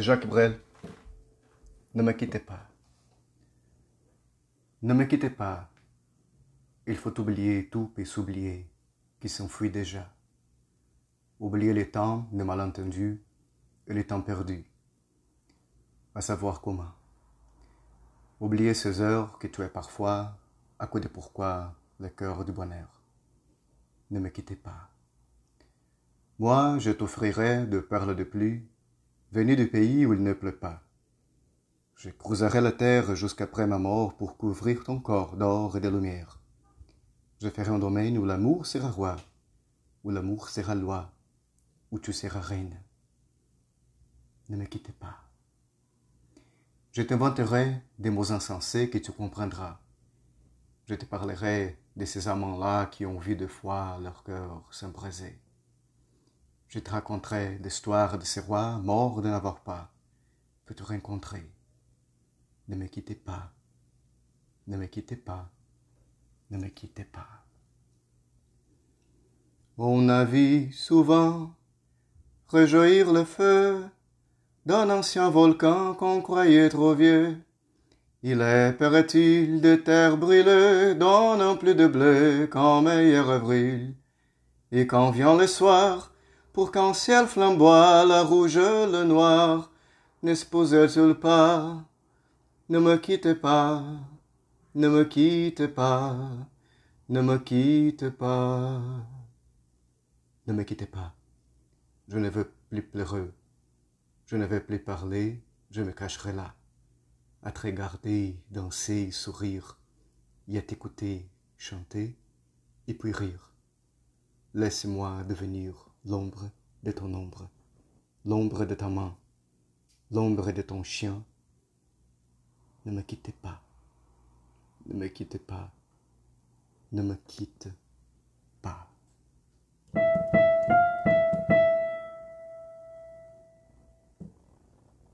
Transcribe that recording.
Jacques Brel. Ne me quittez pas. Ne me quittez pas. Il faut oublier tout et s'oublier qui s'enfuit déjà. Oublier les temps de malentendus et les temps perdus. À savoir comment. Oublier ces heures que tu es parfois à côté pourquoi le cœur du bonheur. Ne me quittez pas. Moi, je t'offrirai de perles de pluie venu du pays où il ne pleut pas. Je creuserai la terre jusqu'après ma mort pour couvrir ton corps d'or et de lumière. Je ferai un domaine où l'amour sera roi, où l'amour sera loi, où tu seras reine. Ne me quitte pas. Je t'inventerai des mots insensés que tu comprendras. Je te parlerai de ces amants-là qui ont vu de fois leur cœur s'embraser. Je te raconterai l'histoire de ces rois morts de n'avoir pas pu te rencontrer. Ne me quittez pas, ne me quittez pas, ne me quittez pas. On a vu souvent rejaillir le feu d'un ancien volcan qu'on croyait trop vieux. Il est, paraît-il, de terre brûlée, donnant plus de blé qu'en meilleur avril. Et quand vient le soir, pour qu'en ciel flamboie la rouge, le noir, ne se posait-il pas Ne me quitte pas, ne me quitte pas, ne me quitte pas. Ne me quittez pas, je ne veux plus pleurer, je ne veux plus parler, je me cacherai là, à te regarder, danser, sourire, y à t'écouter, chanter, et puis rire. Laisse-moi devenir l'ombre de ton ombre, l'ombre de ta main, l'ombre de ton chien. Ne me quittez pas, ne me quittez pas, ne me quitte pas.